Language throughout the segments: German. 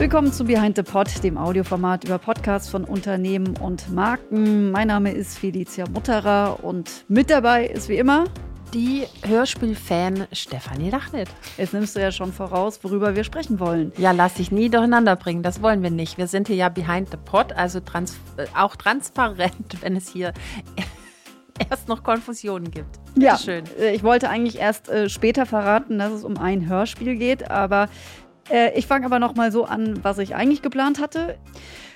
Willkommen zu Behind the Pod, dem Audioformat über Podcasts von Unternehmen und Marken. Mein Name ist Felicia Mutterer und mit dabei ist wie immer die Hörspielfan Stefanie Lachnit. Jetzt nimmst du ja schon voraus, worüber wir sprechen wollen. Ja, lass dich nie durcheinander bringen. Das wollen wir nicht. Wir sind hier ja behind the pod, also trans äh, auch transparent, wenn es hier erst noch Konfusionen gibt. Bitte ja, schön. Äh, ich wollte eigentlich erst äh, später verraten, dass es um ein Hörspiel geht, aber äh, ich fange aber noch mal so an, was ich eigentlich geplant hatte.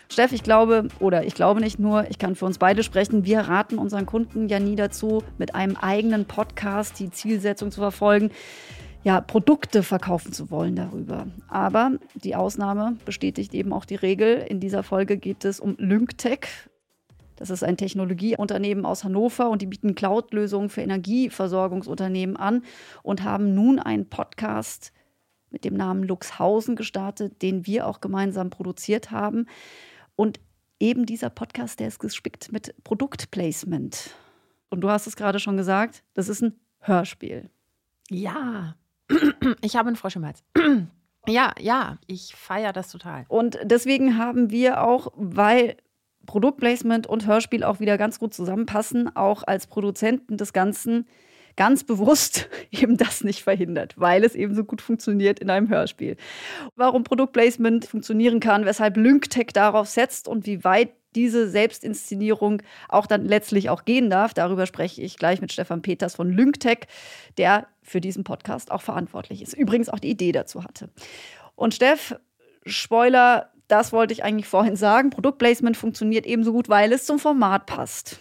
Steff, ich glaube, oder ich glaube nicht nur, ich kann für uns beide sprechen, wir raten unseren Kunden ja nie dazu, mit einem eigenen Podcast die Zielsetzung zu verfolgen, ja, Produkte verkaufen zu wollen darüber. Aber die Ausnahme bestätigt eben auch die Regel. In dieser Folge geht es um LyncTech. Das ist ein Technologieunternehmen aus Hannover und die bieten Cloud-Lösungen für Energieversorgungsunternehmen an und haben nun einen Podcast mit dem Namen Luxhausen gestartet, den wir auch gemeinsam produziert haben. Und eben dieser Podcast, der ist gespickt mit Produktplacement. Und du hast es gerade schon gesagt, das ist ein Hörspiel. Ja, ich habe einen Frosch im Hals. Ja, ja, ich feiere das total. Und deswegen haben wir auch, weil Produktplacement und Hörspiel auch wieder ganz gut zusammenpassen, auch als Produzenten des Ganzen ganz bewusst eben das nicht verhindert, weil es eben so gut funktioniert in einem Hörspiel. Warum Produktplacement funktionieren kann, weshalb LyncTech darauf setzt und wie weit diese Selbstinszenierung auch dann letztlich auch gehen darf. Darüber spreche ich gleich mit Stefan Peters von LyncTech, der für diesen Podcast auch verantwortlich ist. Übrigens auch die Idee dazu hatte. Und Steff, Spoiler, das wollte ich eigentlich vorhin sagen. Produktplacement funktioniert ebenso gut, weil es zum Format passt.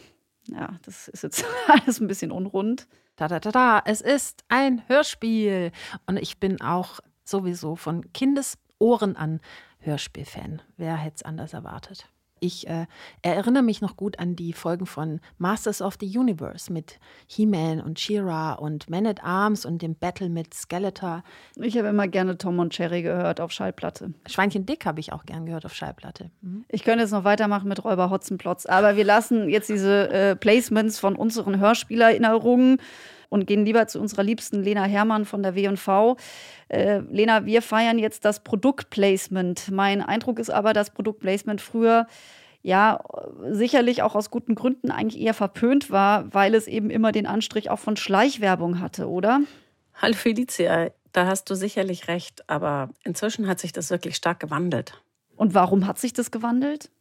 Ja, das ist jetzt alles ein bisschen unrund. Da, da, da, da. Es ist ein Hörspiel. Und ich bin auch sowieso von Kindesohren an Hörspielfan. Wer hätte es anders erwartet? Ich äh, erinnere mich noch gut an die Folgen von Masters of the Universe mit He-Man und She-Ra und Man at Arms und dem Battle mit Skeletor. Ich habe immer gerne Tom und Cherry gehört auf Schallplatte. Schweinchen Dick habe ich auch gern gehört auf Schallplatte. Mhm. Ich könnte jetzt noch weitermachen mit Räuber Hotzenplotz, aber wir lassen jetzt diese äh, Placements von unseren Hörspielerinnerungen und gehen lieber zu unserer liebsten Lena Hermann von der W&V. Äh, Lena, wir feiern jetzt das Produktplacement. Mein Eindruck ist aber, dass Produktplacement früher ja sicherlich auch aus guten Gründen eigentlich eher verpönt war, weil es eben immer den Anstrich auch von Schleichwerbung hatte, oder? Hallo Felicia, da hast du sicherlich recht, aber inzwischen hat sich das wirklich stark gewandelt. Und warum hat sich das gewandelt?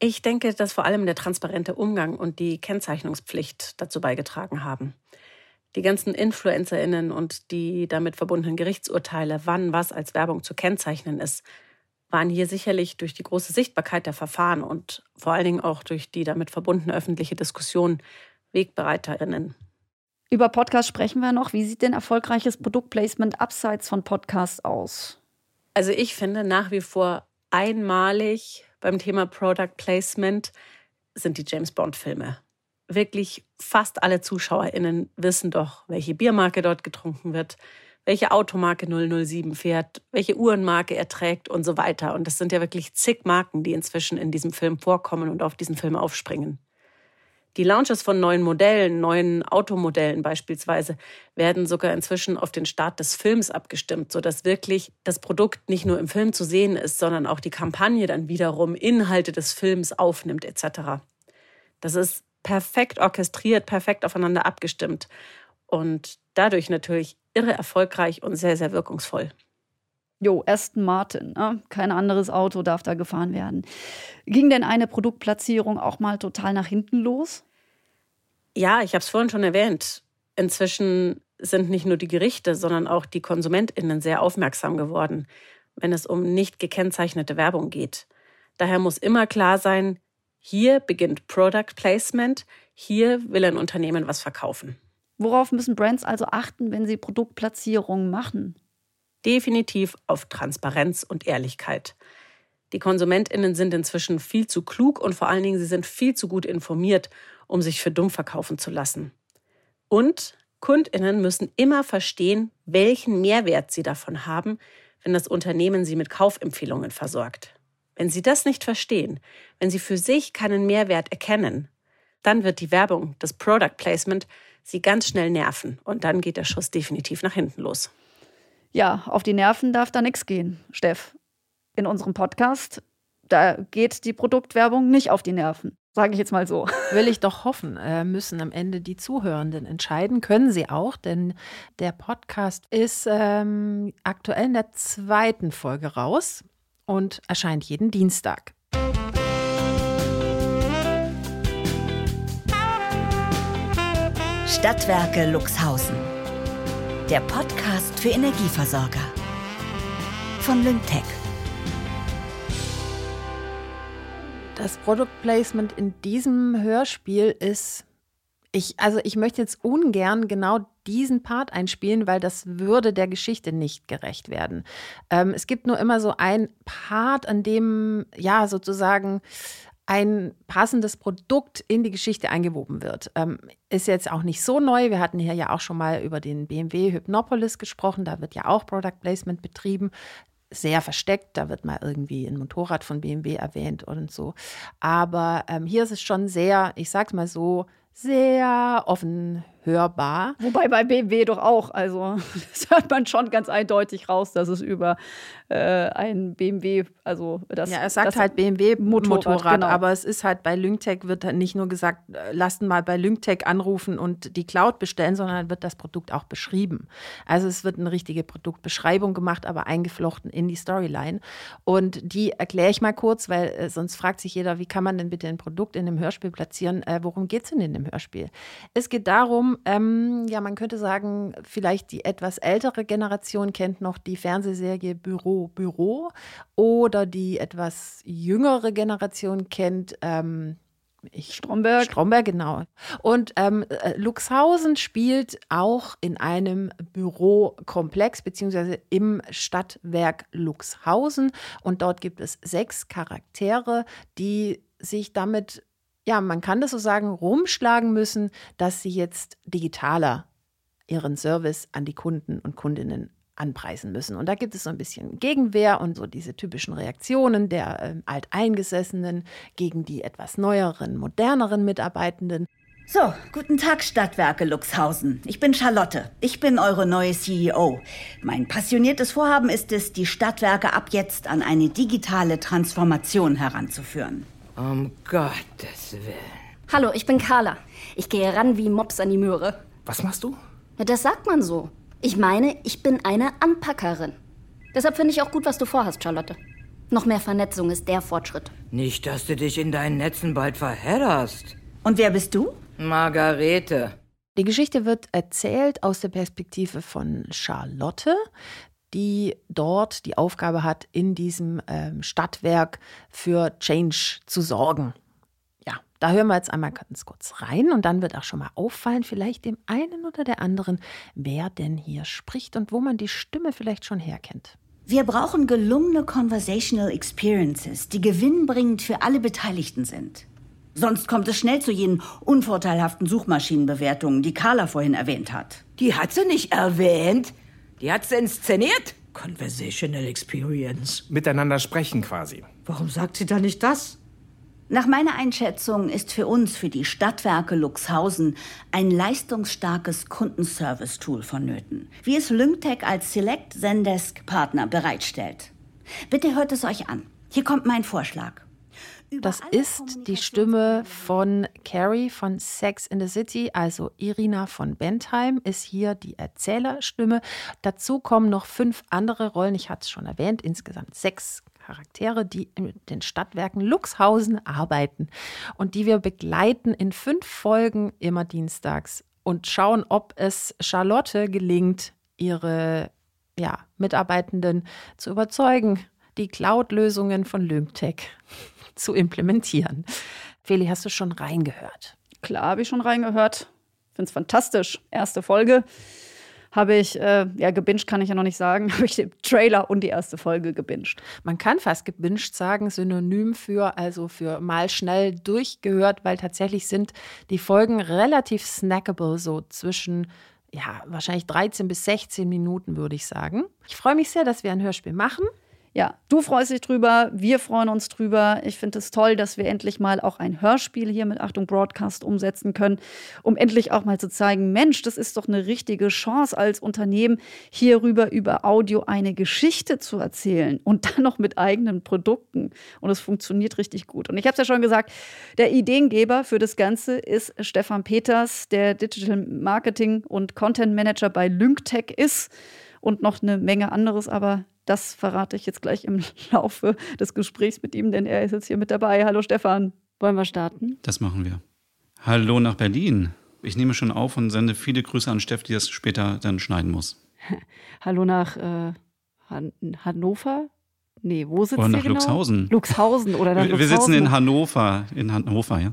Ich denke, dass vor allem der transparente Umgang und die Kennzeichnungspflicht dazu beigetragen haben die ganzen InfluencerInnen und die damit verbundenen Gerichtsurteile, wann was als Werbung zu kennzeichnen ist, waren hier sicherlich durch die große Sichtbarkeit der Verfahren und vor allen Dingen auch durch die damit verbundene öffentliche Diskussion WegbereiterInnen. Über Podcasts sprechen wir noch. Wie sieht denn erfolgreiches Produktplacement abseits von Podcasts aus? Also ich finde nach wie vor einmalig beim Thema Product Placement sind die James Bond Filme wirklich fast alle ZuschauerInnen wissen doch, welche Biermarke dort getrunken wird, welche Automarke 007 fährt, welche Uhrenmarke er trägt und so weiter. Und das sind ja wirklich zig Marken, die inzwischen in diesem Film vorkommen und auf diesen Film aufspringen. Die Launches von neuen Modellen, neuen Automodellen beispielsweise, werden sogar inzwischen auf den Start des Films abgestimmt, sodass wirklich das Produkt nicht nur im Film zu sehen ist, sondern auch die Kampagne dann wiederum Inhalte des Films aufnimmt etc. Das ist perfekt orchestriert, perfekt aufeinander abgestimmt und dadurch natürlich irre erfolgreich und sehr, sehr wirkungsvoll. Jo, Aston Martin, ne? kein anderes Auto darf da gefahren werden. Ging denn eine Produktplatzierung auch mal total nach hinten los? Ja, ich habe es vorhin schon erwähnt. Inzwischen sind nicht nur die Gerichte, sondern auch die KonsumentInnen sehr aufmerksam geworden, wenn es um nicht gekennzeichnete Werbung geht. Daher muss immer klar sein, hier beginnt Product Placement. Hier will ein Unternehmen was verkaufen. Worauf müssen Brands also achten, wenn sie Produktplatzierungen machen? Definitiv auf Transparenz und Ehrlichkeit. Die Konsumentinnen sind inzwischen viel zu klug und vor allen Dingen sie sind viel zu gut informiert, um sich für dumm verkaufen zu lassen. Und Kundinnen müssen immer verstehen, welchen Mehrwert sie davon haben, wenn das Unternehmen sie mit Kaufempfehlungen versorgt. Wenn Sie das nicht verstehen, wenn Sie für sich keinen Mehrwert erkennen, dann wird die Werbung, das Product Placement, Sie ganz schnell nerven und dann geht der Schuss definitiv nach hinten los. Ja, auf die Nerven darf da nichts gehen, Steff. in unserem Podcast, da geht die Produktwerbung nicht auf die Nerven. Sage ich jetzt mal so. Will ich doch hoffen, äh, müssen am Ende die Zuhörenden entscheiden. Können sie auch, denn der Podcast ist ähm, aktuell in der zweiten Folge raus und erscheint jeden Dienstag. Stadtwerke Luxhausen. Der Podcast für Energieversorger. Von Lyngtech. Das Product Placement in diesem Hörspiel ist, ich, also ich möchte jetzt ungern genau diesen Part einspielen, weil das würde der Geschichte nicht gerecht werden. Ähm, es gibt nur immer so ein Part, an dem ja sozusagen ein passendes Produkt in die Geschichte eingewoben wird. Ähm, ist jetzt auch nicht so neu. Wir hatten hier ja auch schon mal über den BMW Hypnopolis gesprochen. Da wird ja auch Product Placement betrieben. Sehr versteckt, da wird mal irgendwie ein Motorrad von BMW erwähnt und so. Aber ähm, hier ist es schon sehr, ich sag's mal so, sehr offen hörbar. Wobei bei BMW doch auch, also das hört man schon ganz eindeutig raus, dass es über äh, ein BMW, also das. Ja, er sagt halt BMW Motorrad, genau. aber es ist halt bei Lyngtech wird halt nicht nur gesagt, äh, lasst mal bei Lyngtech anrufen und die Cloud bestellen, sondern wird das Produkt auch beschrieben. Also es wird eine richtige Produktbeschreibung gemacht, aber eingeflochten in die Storyline. Und die erkläre ich mal kurz, weil äh, sonst fragt sich jeder, wie kann man denn bitte ein Produkt in einem Hörspiel platzieren? Äh, worum geht es denn in dem Hörspiel? Es geht darum, ähm, ja, man könnte sagen, vielleicht die etwas ältere Generation kennt noch die Fernsehserie Büro, Büro oder die etwas jüngere Generation kennt ähm, ich, Stromberg. Stromberg, genau. Und ähm, äh, Luxhausen spielt auch in einem Bürokomplex, beziehungsweise im Stadtwerk Luxhausen. Und dort gibt es sechs Charaktere, die sich damit ja, man kann das so sagen, rumschlagen müssen, dass sie jetzt digitaler ihren Service an die Kunden und Kundinnen anpreisen müssen. Und da gibt es so ein bisschen Gegenwehr und so diese typischen Reaktionen der äh, Alteingesessenen gegen die etwas neueren, moderneren Mitarbeitenden. So, guten Tag Stadtwerke Luxhausen. Ich bin Charlotte. Ich bin eure neue CEO. Mein passioniertes Vorhaben ist es, die Stadtwerke ab jetzt an eine digitale Transformation heranzuführen. Um Gottes Willen. Hallo, ich bin Carla. Ich gehe ran wie Mops an die Möhre. Was machst du? Ja, das sagt man so. Ich meine, ich bin eine Anpackerin. Deshalb finde ich auch gut, was du vorhast, Charlotte. Noch mehr Vernetzung ist der Fortschritt. Nicht, dass du dich in deinen Netzen bald verhedderst. Und wer bist du? Margarete. Die Geschichte wird erzählt aus der Perspektive von Charlotte, die dort die Aufgabe hat, in diesem ähm, Stadtwerk für Change zu sorgen. Ja, da hören wir jetzt einmal ganz kurz rein und dann wird auch schon mal auffallen, vielleicht dem einen oder der anderen, wer denn hier spricht und wo man die Stimme vielleicht schon herkennt. Wir brauchen gelungene Conversational Experiences, die gewinnbringend für alle Beteiligten sind. Sonst kommt es schnell zu jenen unvorteilhaften Suchmaschinenbewertungen, die Carla vorhin erwähnt hat. Die hat sie nicht erwähnt. Die hat sie inszeniert. Conversational Experience. Miteinander sprechen quasi. Warum sagt sie da nicht das? Nach meiner Einschätzung ist für uns, für die Stadtwerke Luxhausen, ein leistungsstarkes Kundenservice-Tool vonnöten, wie es Lyngtech als Select Zendesk Partner bereitstellt. Bitte hört es euch an. Hier kommt mein Vorschlag. Das ist die Stimme von Carrie von Sex in the City, also Irina von Bentheim ist hier die Erzählerstimme. Dazu kommen noch fünf andere Rollen, ich hatte es schon erwähnt, insgesamt sechs Charaktere, die in den Stadtwerken Luxhausen arbeiten und die wir begleiten in fünf Folgen immer dienstags und schauen, ob es Charlotte gelingt, ihre ja, Mitarbeitenden zu überzeugen, die Cloud-Lösungen von Lyngtech zu implementieren. Feli, hast du schon reingehört? Klar, habe ich schon reingehört. Finde es fantastisch. Erste Folge habe ich, äh, ja, gebinged kann ich ja noch nicht sagen, habe ich den Trailer und die erste Folge gebinged. Man kann fast gebinged sagen, synonym für, also für mal schnell durchgehört, weil tatsächlich sind die Folgen relativ snackable, so zwischen, ja, wahrscheinlich 13 bis 16 Minuten, würde ich sagen. Ich freue mich sehr, dass wir ein Hörspiel machen. Ja, du freust dich drüber, wir freuen uns drüber. Ich finde es toll, dass wir endlich mal auch ein Hörspiel hier mit Achtung Broadcast umsetzen können, um endlich auch mal zu zeigen, Mensch, das ist doch eine richtige Chance als Unternehmen, hierüber über Audio eine Geschichte zu erzählen und dann noch mit eigenen Produkten. Und es funktioniert richtig gut. Und ich habe es ja schon gesagt, der Ideengeber für das Ganze ist Stefan Peters, der Digital Marketing und Content Manager bei LyncTech ist und noch eine Menge anderes, aber das verrate ich jetzt gleich im Laufe des Gesprächs mit ihm, denn er ist jetzt hier mit dabei. Hallo Stefan, wollen wir starten? Das machen wir. Hallo nach Berlin. Ich nehme schon auf und sende viele Grüße an Steff, die das später dann schneiden muss. Hallo nach äh, Han Hannover? Nee, wo sitzt Oder nach genau? Luxhausen. Luxhausen oder nach Wir, wir Luxhausen. sitzen in Hannover. In Hannover, ja.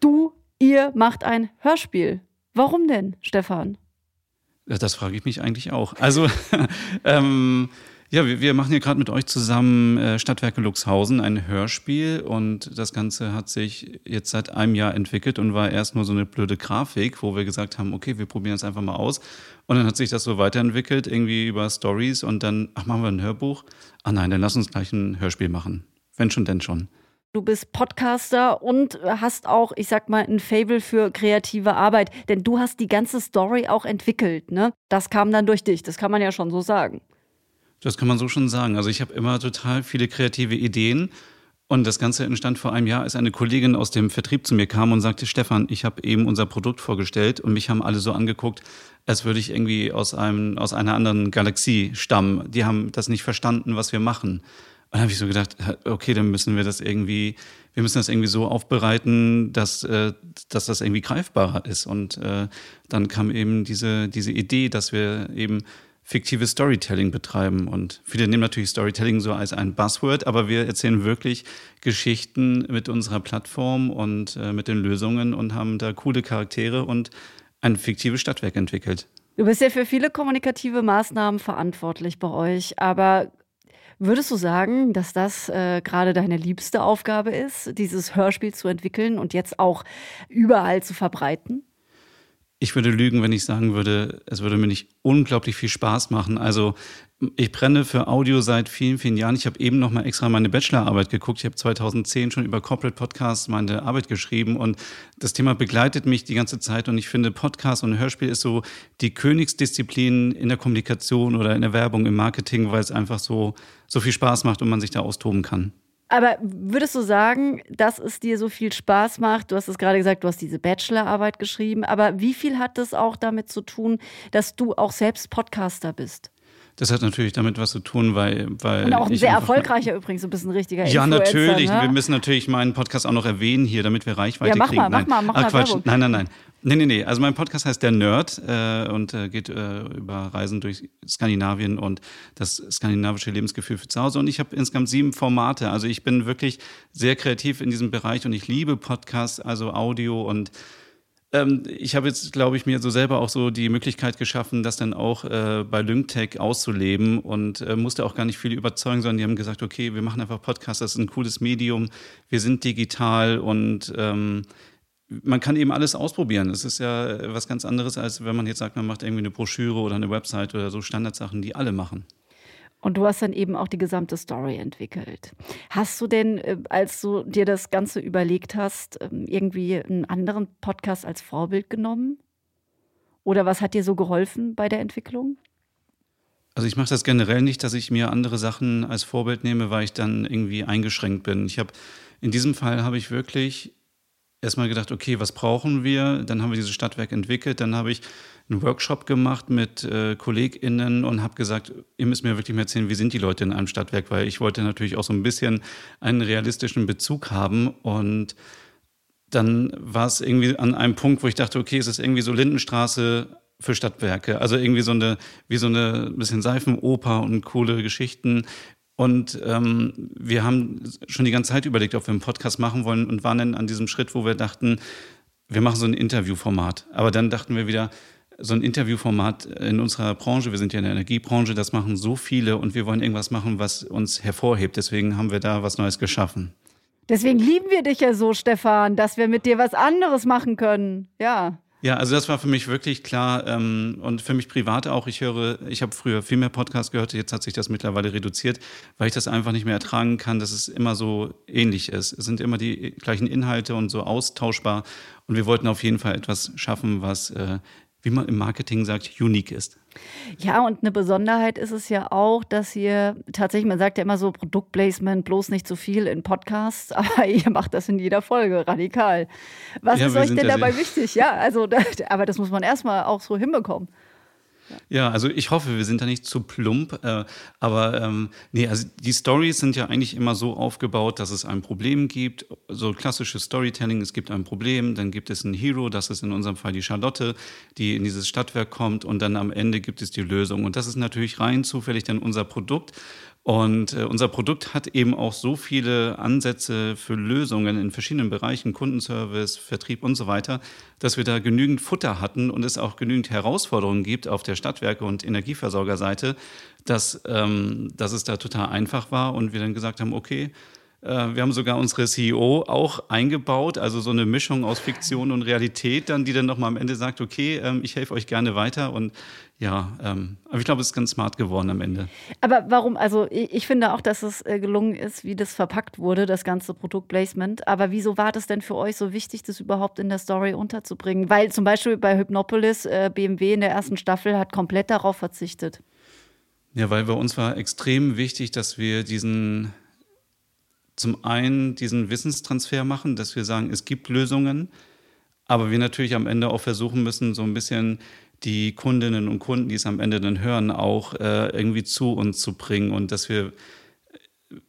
Du, ihr macht ein Hörspiel. Warum denn, Stefan? Das frage ich mich eigentlich auch. Also, ähm, ja, wir, wir machen hier gerade mit euch zusammen äh, Stadtwerke Luxhausen ein Hörspiel und das Ganze hat sich jetzt seit einem Jahr entwickelt und war erst nur so eine blöde Grafik, wo wir gesagt haben, okay, wir probieren es einfach mal aus. Und dann hat sich das so weiterentwickelt, irgendwie über Stories und dann, ach, machen wir ein Hörbuch? Ach nein, dann lass uns gleich ein Hörspiel machen. Wenn schon, denn schon. Du bist Podcaster und hast auch, ich sag mal, ein Fable für kreative Arbeit. Denn du hast die ganze Story auch entwickelt, ne? Das kam dann durch dich, das kann man ja schon so sagen. Das kann man so schon sagen. Also ich habe immer total viele kreative Ideen. Und das Ganze entstand vor einem Jahr, als eine Kollegin aus dem Vertrieb zu mir kam und sagte, Stefan, ich habe eben unser Produkt vorgestellt und mich haben alle so angeguckt, als würde ich irgendwie aus, einem, aus einer anderen Galaxie stammen. Die haben das nicht verstanden, was wir machen. Und dann habe ich so gedacht, okay, dann müssen wir das irgendwie, wir müssen das irgendwie so aufbereiten, dass, äh, dass das irgendwie greifbarer ist. Und äh, dann kam eben diese, diese Idee, dass wir eben fiktives Storytelling betreiben. Und viele nehmen natürlich Storytelling so als ein Buzzword, aber wir erzählen wirklich Geschichten mit unserer Plattform und äh, mit den Lösungen und haben da coole Charaktere und ein fiktives Stadtwerk entwickelt. Du bist ja für viele kommunikative Maßnahmen verantwortlich bei euch, aber würdest du sagen, dass das äh, gerade deine liebste Aufgabe ist, dieses Hörspiel zu entwickeln und jetzt auch überall zu verbreiten? Ich würde lügen, wenn ich sagen würde, es würde mir nicht unglaublich viel Spaß machen. Also ich brenne für Audio seit vielen, vielen Jahren. Ich habe eben noch mal extra meine Bachelorarbeit geguckt. Ich habe 2010 schon über Corporate Podcasts meine Arbeit geschrieben und das Thema begleitet mich die ganze Zeit. Und ich finde, Podcast und Hörspiel ist so die Königsdisziplin in der Kommunikation oder in der Werbung, im Marketing, weil es einfach so, so viel Spaß macht und man sich da austoben kann. Aber würdest du sagen, dass es dir so viel Spaß macht? Du hast es gerade gesagt, du hast diese Bachelorarbeit geschrieben, aber wie viel hat das auch damit zu tun, dass du auch selbst Podcaster bist? Das hat natürlich damit was zu tun, weil. weil Und auch ein sehr erfolgreicher übrigens, du bist ein richtiger Ja, Influencer, natürlich. Ne? Wir müssen natürlich meinen Podcast auch noch erwähnen hier, damit wir Reichweite Ja, mach kriegen. mal, mach nein. mal, mach Ach, mal Quatsch. Werbung. Nein, nein, nein. Nee, nee, nee. Also mein Podcast heißt Der Nerd äh, und äh, geht äh, über Reisen durch Skandinavien und das skandinavische Lebensgefühl für zu Hause. Und ich habe insgesamt sieben Formate. Also ich bin wirklich sehr kreativ in diesem Bereich und ich liebe Podcasts, also Audio und ähm, ich habe jetzt, glaube ich, mir so selber auch so die Möglichkeit geschaffen, das dann auch äh, bei LyncTech auszuleben und äh, musste auch gar nicht viele überzeugen, sondern die haben gesagt, okay, wir machen einfach Podcasts, das ist ein cooles Medium, wir sind digital und ähm, man kann eben alles ausprobieren. Es ist ja äh, was ganz anderes, als wenn man jetzt sagt, man macht irgendwie eine Broschüre oder eine Website oder so Standardsachen, die alle machen. Und du hast dann eben auch die gesamte Story entwickelt. Hast du denn, äh, als du dir das Ganze überlegt hast, ähm, irgendwie einen anderen Podcast als Vorbild genommen? Oder was hat dir so geholfen bei der Entwicklung? Also ich mache das generell nicht, dass ich mir andere Sachen als Vorbild nehme, weil ich dann irgendwie eingeschränkt bin. Ich habe in diesem Fall habe ich wirklich erstmal gedacht, okay, was brauchen wir? Dann haben wir dieses Stadtwerk entwickelt, dann habe ich einen Workshop gemacht mit äh, KollegInnen und habe gesagt, ihr müsst mir wirklich mal erzählen, wie sind die Leute in einem Stadtwerk, weil ich wollte natürlich auch so ein bisschen einen realistischen Bezug haben und dann war es irgendwie an einem Punkt, wo ich dachte, okay, es ist irgendwie so Lindenstraße für Stadtwerke. Also irgendwie so eine, wie so eine bisschen Seifenoper und coole Geschichten. Und ähm, wir haben schon die ganze Zeit überlegt, ob wir einen Podcast machen wollen und waren dann an diesem Schritt, wo wir dachten, wir machen so ein Interviewformat. Aber dann dachten wir wieder, so ein Interviewformat in unserer Branche, wir sind ja in der Energiebranche, das machen so viele und wir wollen irgendwas machen, was uns hervorhebt. Deswegen haben wir da was Neues geschaffen. Deswegen lieben wir dich ja so, Stefan, dass wir mit dir was anderes machen können. Ja. Ja, also das war für mich wirklich klar ähm, und für mich privat auch. Ich höre, ich habe früher viel mehr Podcasts gehört, jetzt hat sich das mittlerweile reduziert, weil ich das einfach nicht mehr ertragen kann, dass es immer so ähnlich ist. Es sind immer die gleichen Inhalte und so austauschbar. Und wir wollten auf jeden Fall etwas schaffen, was, äh, wie man im Marketing sagt, unique ist. Ja, und eine Besonderheit ist es ja auch, dass ihr tatsächlich, man sagt ja immer so Produktplacement, bloß nicht zu viel in Podcasts, aber ihr macht das in jeder Folge radikal. Was Ja, ist euch denn dabei wichtig? Ja, also, aber das muss man erstmal auch so hinbekommen. Ja, also ich hoffe, wir sind da nicht zu plump. Äh, aber ähm, nee, also die Stories sind ja eigentlich immer so aufgebaut, dass es ein Problem gibt. So klassisches Storytelling, es gibt ein Problem, dann gibt es einen Hero, das ist in unserem Fall die Charlotte, die in dieses Stadtwerk kommt und dann am Ende gibt es die Lösung. Und das ist natürlich rein zufällig dann unser Produkt. Und äh, unser Produkt hat eben auch so viele Ansätze für Lösungen in verschiedenen Bereichen, Kundenservice, Vertrieb und so weiter, dass wir da genügend Futter hatten und es auch genügend Herausforderungen gibt auf der Stadtwerke- und Energieversorgerseite, dass, ähm, dass es da total einfach war und wir dann gesagt haben, okay, wir haben sogar unsere CEO auch eingebaut, also so eine Mischung aus Fiktion und Realität, dann, die dann nochmal am Ende sagt, okay, ähm, ich helfe euch gerne weiter. Und ja, ähm, aber ich glaube, es ist ganz smart geworden am Ende. Aber warum, also ich, ich finde auch, dass es äh, gelungen ist, wie das verpackt wurde, das ganze Produktplacement. Aber wieso war das denn für euch so wichtig, das überhaupt in der Story unterzubringen? Weil zum Beispiel bei Hypnopolis äh, BMW in der ersten Staffel hat komplett darauf verzichtet. Ja, weil bei uns war extrem wichtig, dass wir diesen, zum einen diesen Wissenstransfer machen, dass wir sagen, es gibt Lösungen, aber wir natürlich am Ende auch versuchen müssen, so ein bisschen die Kundinnen und Kunden, die es am Ende dann hören, auch äh, irgendwie zu uns zu bringen und dass wir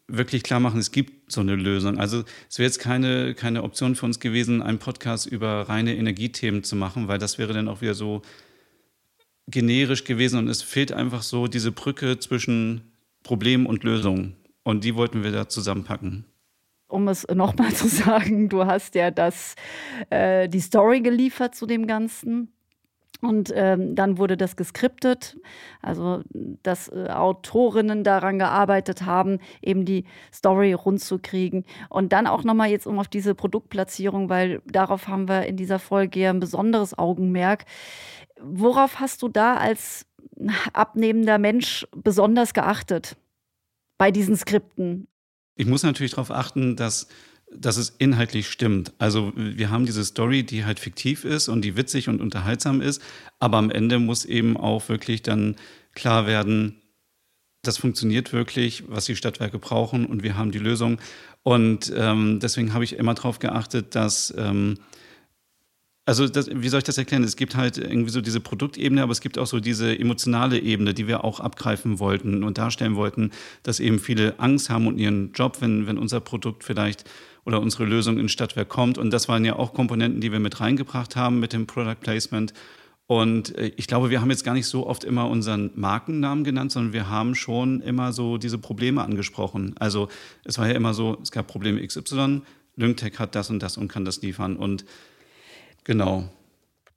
wirklich klar machen, es gibt so eine Lösung. Also es wäre jetzt keine, keine Option für uns gewesen, einen Podcast über reine Energiethemen zu machen, weil das wäre dann auch wieder so generisch gewesen und es fehlt einfach so diese Brücke zwischen Problem und Lösung. Und die wollten wir da zusammenpacken. Um es nochmal zu sagen, du hast ja das, äh, die Story geliefert zu dem Ganzen. Und ähm, dann wurde das geskriptet, also dass äh, Autorinnen daran gearbeitet haben, eben die Story rund zu kriegen. Und dann auch nochmal jetzt um auf diese Produktplatzierung, weil darauf haben wir in dieser Folge ja ein besonderes Augenmerk. Worauf hast du da als abnehmender Mensch besonders geachtet bei diesen Skripten? Ich muss natürlich darauf achten, dass, dass es inhaltlich stimmt. Also wir haben diese Story, die halt fiktiv ist und die witzig und unterhaltsam ist, aber am Ende muss eben auch wirklich dann klar werden, das funktioniert wirklich, was die Stadtwerke brauchen und wir haben die Lösung. Und ähm, deswegen habe ich immer darauf geachtet, dass ähm, also das, wie soll ich das erklären? Es gibt halt irgendwie so diese Produktebene, aber es gibt auch so diese emotionale Ebene, die wir auch abgreifen wollten und darstellen wollten, dass eben viele Angst haben um ihren Job, wenn, wenn unser Produkt vielleicht oder unsere Lösung ins Stadtwerk kommt. Und das waren ja auch Komponenten, die wir mit reingebracht haben mit dem Product Placement. Und äh, ich glaube, wir haben jetzt gar nicht so oft immer unseren Markennamen genannt, sondern wir haben schon immer so diese Probleme angesprochen. Also es war ja immer so, es gab Probleme XY, Lyngtech hat das und das und kann das liefern. Und Genau.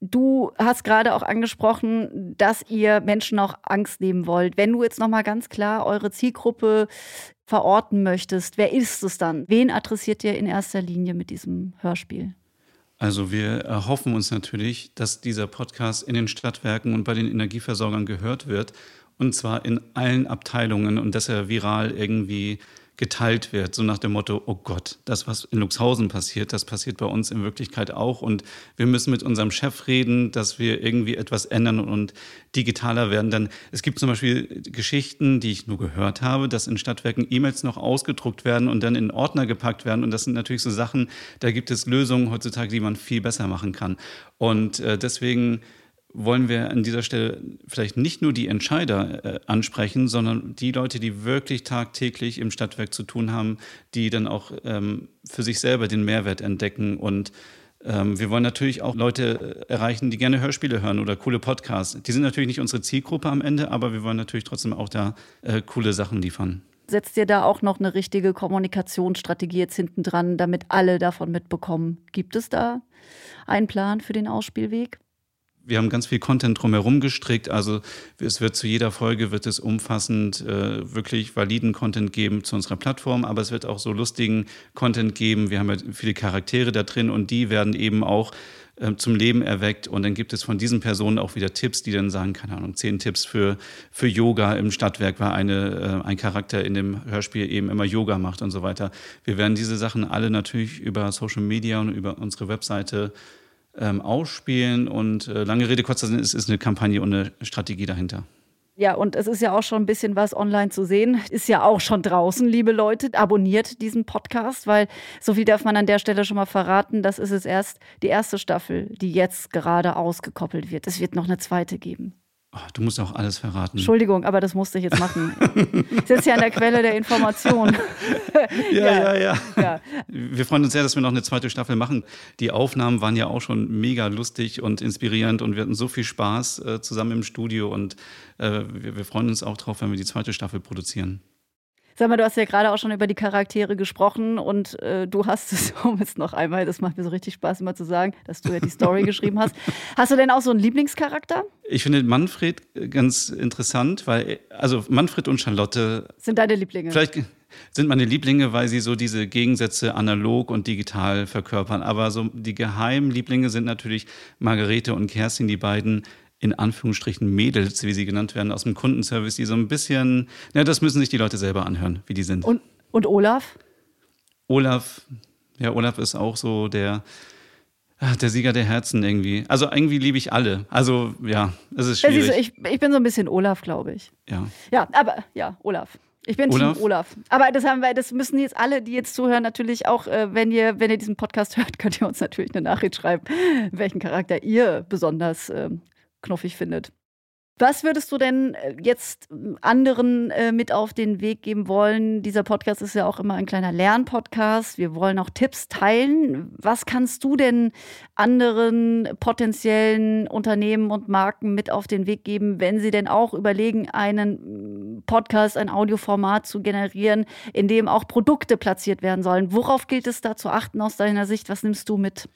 Du hast gerade auch angesprochen, dass ihr Menschen auch Angst nehmen wollt. Wenn du jetzt noch mal ganz klar eure Zielgruppe verorten möchtest, wer ist es dann? Wen adressiert ihr in erster Linie mit diesem Hörspiel? Also wir erhoffen uns natürlich, dass dieser Podcast in den Stadtwerken und bei den Energieversorgern gehört wird. Und zwar in allen Abteilungen und dass er viral irgendwie geteilt wird, so nach dem Motto, oh Gott, das, was in Luxhausen passiert, das passiert bei uns in Wirklichkeit auch. Und wir müssen mit unserem Chef reden, dass wir irgendwie etwas ändern und digitaler werden. Dann, es gibt zum Beispiel Geschichten, die ich nur gehört habe, dass in Stadtwerken E-Mails noch ausgedruckt werden und dann in Ordner gepackt werden. Und das sind natürlich so Sachen, da gibt es Lösungen heutzutage, die man viel besser machen kann. Und äh, deswegen wollen wir an dieser Stelle vielleicht nicht nur die Entscheider äh, ansprechen, sondern die Leute, die wirklich tagtäglich im Stadtwerk zu tun haben, die dann auch ähm, für sich selber den Mehrwert entdecken. Und ähm, wir wollen natürlich auch Leute äh, erreichen, die gerne Hörspiele hören oder coole Podcasts. Die sind natürlich nicht unsere Zielgruppe am Ende, aber wir wollen natürlich trotzdem auch da äh, coole Sachen liefern. Setzt ihr da auch noch eine richtige Kommunikationsstrategie jetzt hinten dran, damit alle davon mitbekommen? Gibt es da einen Plan für den Ausspielweg? Wir haben ganz viel Content drumherum gestrickt. Also es wird zu jeder Folge wird es umfassend äh, wirklich validen Content geben zu unserer Plattform, aber es wird auch so lustigen Content geben. Wir haben ja viele Charaktere da drin und die werden eben auch äh, zum Leben erweckt. Und dann gibt es von diesen Personen auch wieder Tipps, die dann sagen, keine Ahnung, zehn Tipps für, für Yoga im Stadtwerk, weil eine, äh, ein Charakter in dem Hörspiel eben immer Yoga macht und so weiter. Wir werden diese Sachen alle natürlich über Social Media und über unsere Webseite ähm, ausspielen. Und äh, lange Rede, kurzer Sinn, es ist eine Kampagne und eine Strategie dahinter. Ja, und es ist ja auch schon ein bisschen was online zu sehen. Ist ja auch schon draußen, liebe Leute. Abonniert diesen Podcast, weil so viel darf man an der Stelle schon mal verraten. Das ist es erst die erste Staffel, die jetzt gerade ausgekoppelt wird. Es wird noch eine zweite geben. Oh, du musst auch alles verraten. Entschuldigung, aber das musste ich jetzt machen. ich sitze ja an der Quelle der Information. ja, ja, ja, ja, Wir freuen uns sehr, dass wir noch eine zweite Staffel machen. Die Aufnahmen waren ja auch schon mega lustig und inspirierend und wir hatten so viel Spaß äh, zusammen im Studio und äh, wir, wir freuen uns auch drauf, wenn wir die zweite Staffel produzieren. Sag mal, du hast ja gerade auch schon über die Charaktere gesprochen und äh, du hast es, um es noch einmal, das macht mir so richtig Spaß immer zu sagen, dass du ja die Story geschrieben hast. Hast du denn auch so einen Lieblingscharakter? Ich finde Manfred ganz interessant, weil, also Manfred und Charlotte. Sind deine Lieblinge? Vielleicht sind meine Lieblinge, weil sie so diese Gegensätze analog und digital verkörpern. Aber so die geheimen Lieblinge sind natürlich Margarete und Kerstin, die beiden in Anführungsstrichen Mädels, wie sie genannt werden, aus dem Kundenservice, die so ein bisschen, na, das müssen sich die Leute selber anhören, wie die sind. Und, und Olaf? Olaf, ja, Olaf ist auch so der, ah, der Sieger der Herzen irgendwie. Also irgendwie liebe ich alle. Also ja, es ist schwierig. Ja, ich, ich bin so ein bisschen Olaf, glaube ich. Ja. Ja, aber ja, Olaf. Ich bin Olaf? Team Olaf. Aber das haben wir, das müssen jetzt alle, die jetzt zuhören, natürlich auch, äh, wenn ihr, wenn ihr diesen Podcast hört, könnt ihr uns natürlich eine Nachricht schreiben, welchen Charakter ihr besonders äh, knuffig findet. Was würdest du denn äh, jetzt anderen äh, mit auf den Weg geben wollen? Dieser Podcast ist ja auch immer ein kleiner Lernpodcast. Wir wollen auch Tipps teilen. Was kannst du denn anderen potenziellen Unternehmen und Marken mit auf den Weg geben, wenn sie denn auch überlegen, einen Podcast, ein Audioformat zu generieren, in dem auch Produkte platziert werden sollen? Worauf gilt es da zu achten aus deiner Sicht? Was nimmst du mit?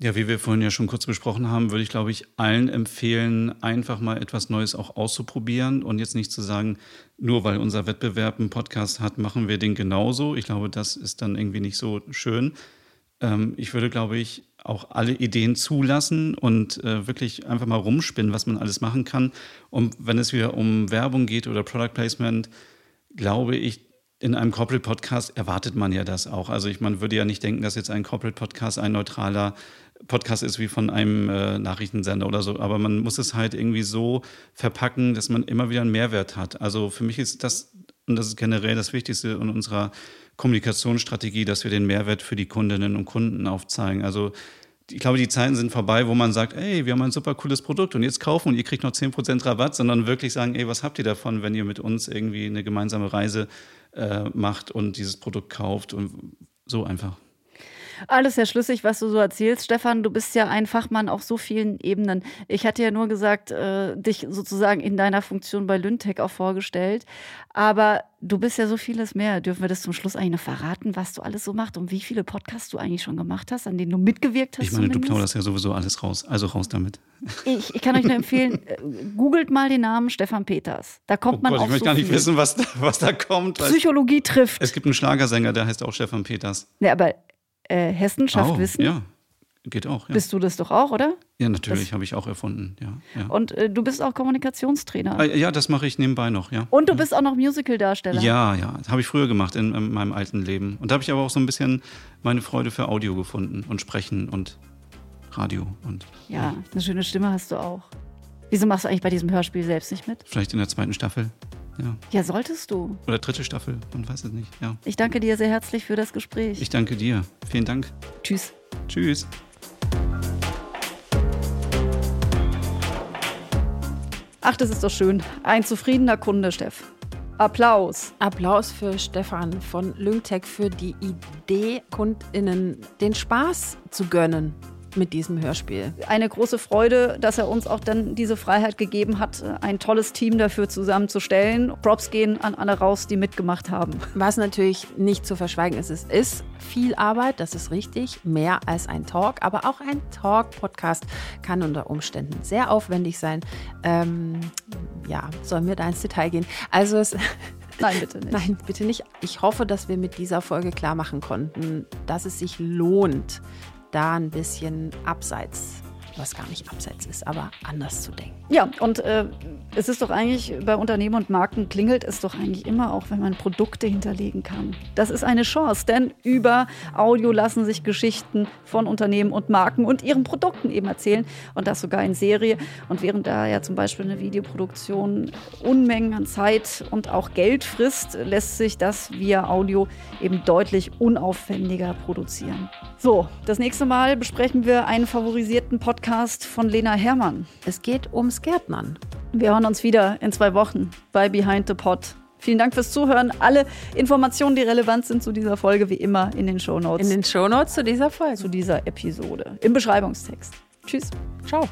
Ja, wie wir vorhin ja schon kurz besprochen haben, würde ich, glaube ich, allen empfehlen, einfach mal etwas Neues auch auszuprobieren und jetzt nicht zu sagen, nur weil unser Wettbewerb einen Podcast hat, machen wir den genauso. Ich glaube, das ist dann irgendwie nicht so schön. Ähm, ich würde, glaube ich, auch alle Ideen zulassen und äh, wirklich einfach mal rumspinnen, was man alles machen kann. Und wenn es wieder um Werbung geht oder Product Placement, glaube ich, in einem Corporate Podcast erwartet man ja das auch. Also ich, man würde ja nicht denken, dass jetzt ein Corporate Podcast ein neutraler Podcast ist wie von einem äh, Nachrichtensender oder so. Aber man muss es halt irgendwie so verpacken, dass man immer wieder einen Mehrwert hat. Also für mich ist das, und das ist generell das Wichtigste in unserer Kommunikationsstrategie, dass wir den Mehrwert für die Kundinnen und Kunden aufzeigen. Also ich glaube, die Zeiten sind vorbei, wo man sagt, ey, wir haben ein super cooles Produkt und jetzt kaufen und ihr kriegt noch 10% Rabatt, sondern wirklich sagen, ey, was habt ihr davon, wenn ihr mit uns irgendwie eine gemeinsame Reise äh, macht und dieses Produkt kauft und so einfach. Alles sehr schlüssig, was du so erzählst, Stefan. Du bist ja ein Fachmann auf so vielen Ebenen. Ich hatte ja nur gesagt, äh, dich sozusagen in deiner Funktion bei Lyntech auch vorgestellt. Aber du bist ja so vieles mehr. Dürfen wir das zum Schluss eigentlich noch verraten, was du alles so machst und wie viele Podcasts du eigentlich schon gemacht hast, an denen du mitgewirkt hast? Ich meine, zumindest? du plauderst ja sowieso alles raus. Also raus damit. Ich, ich kann euch nur empfehlen, äh, googelt mal den Namen Stefan Peters. Da kommt oh man Gott, auf Ich möchte so gar nicht viel. wissen, was da, was da kommt. Psychologie trifft. Es gibt einen Schlagersänger, der heißt auch Stefan Peters. Ja, aber äh, Hessen schafft oh, Wissen. Ja, geht auch. Ja. Bist du das doch auch, oder? Ja, natürlich, habe ich auch erfunden. Ja, ja. Und äh, du bist auch Kommunikationstrainer. Ah, ja, das mache ich nebenbei noch, ja. Und du bist auch noch Musical-Darsteller. Ja, ja, das habe ich früher gemacht in, in meinem alten Leben. Und da habe ich aber auch so ein bisschen meine Freude für Audio gefunden und Sprechen und Radio und. Ja, eine schöne Stimme hast du auch. Wieso machst du eigentlich bei diesem Hörspiel selbst nicht mit? Vielleicht in der zweiten Staffel. Ja. ja, solltest du. Oder dritte Staffel, man weiß es nicht. Ja. Ich danke dir sehr herzlich für das Gespräch. Ich danke dir. Vielen Dank. Tschüss. Tschüss. Ach, das ist doch schön. Ein zufriedener Kunde, Steff. Applaus. Applaus für Stefan von Lyngtech für die Idee, KundInnen den Spaß zu gönnen mit diesem Hörspiel. Eine große Freude, dass er uns auch dann diese Freiheit gegeben hat, ein tolles Team dafür zusammenzustellen. Props gehen an alle raus, die mitgemacht haben. Was natürlich nicht zu verschweigen ist, es ist viel Arbeit, das ist richtig, mehr als ein Talk, aber auch ein Talk-Podcast kann unter Umständen sehr aufwendig sein. Ähm, ja, sollen wir da ins Detail gehen? Also es Nein, bitte nicht. Nein, bitte nicht. Ich hoffe, dass wir mit dieser Folge klar machen konnten, dass es sich lohnt, da ein bisschen abseits was gar nicht abseits ist, aber anders zu denken. Ja, und äh, es ist doch eigentlich bei Unternehmen und Marken klingelt es doch eigentlich immer auch, wenn man Produkte hinterlegen kann. Das ist eine Chance, denn über Audio lassen sich Geschichten von Unternehmen und Marken und ihren Produkten eben erzählen und das sogar in Serie. Und während da ja zum Beispiel eine Videoproduktion Unmengen an Zeit und auch Geld frisst, lässt sich das via Audio eben deutlich unaufwendiger produzieren. So, das nächste Mal besprechen wir einen favorisierten Podcast von Lena Herrmann. Es geht ums Gärtnern. Wir hören uns wieder in zwei Wochen bei Behind the Pod. Vielen Dank fürs Zuhören. Alle Informationen, die relevant sind zu dieser Folge, wie immer in den Shownotes. In den Shownotes zu dieser Folge. Zu dieser Episode. Im Beschreibungstext. Tschüss. Ciao.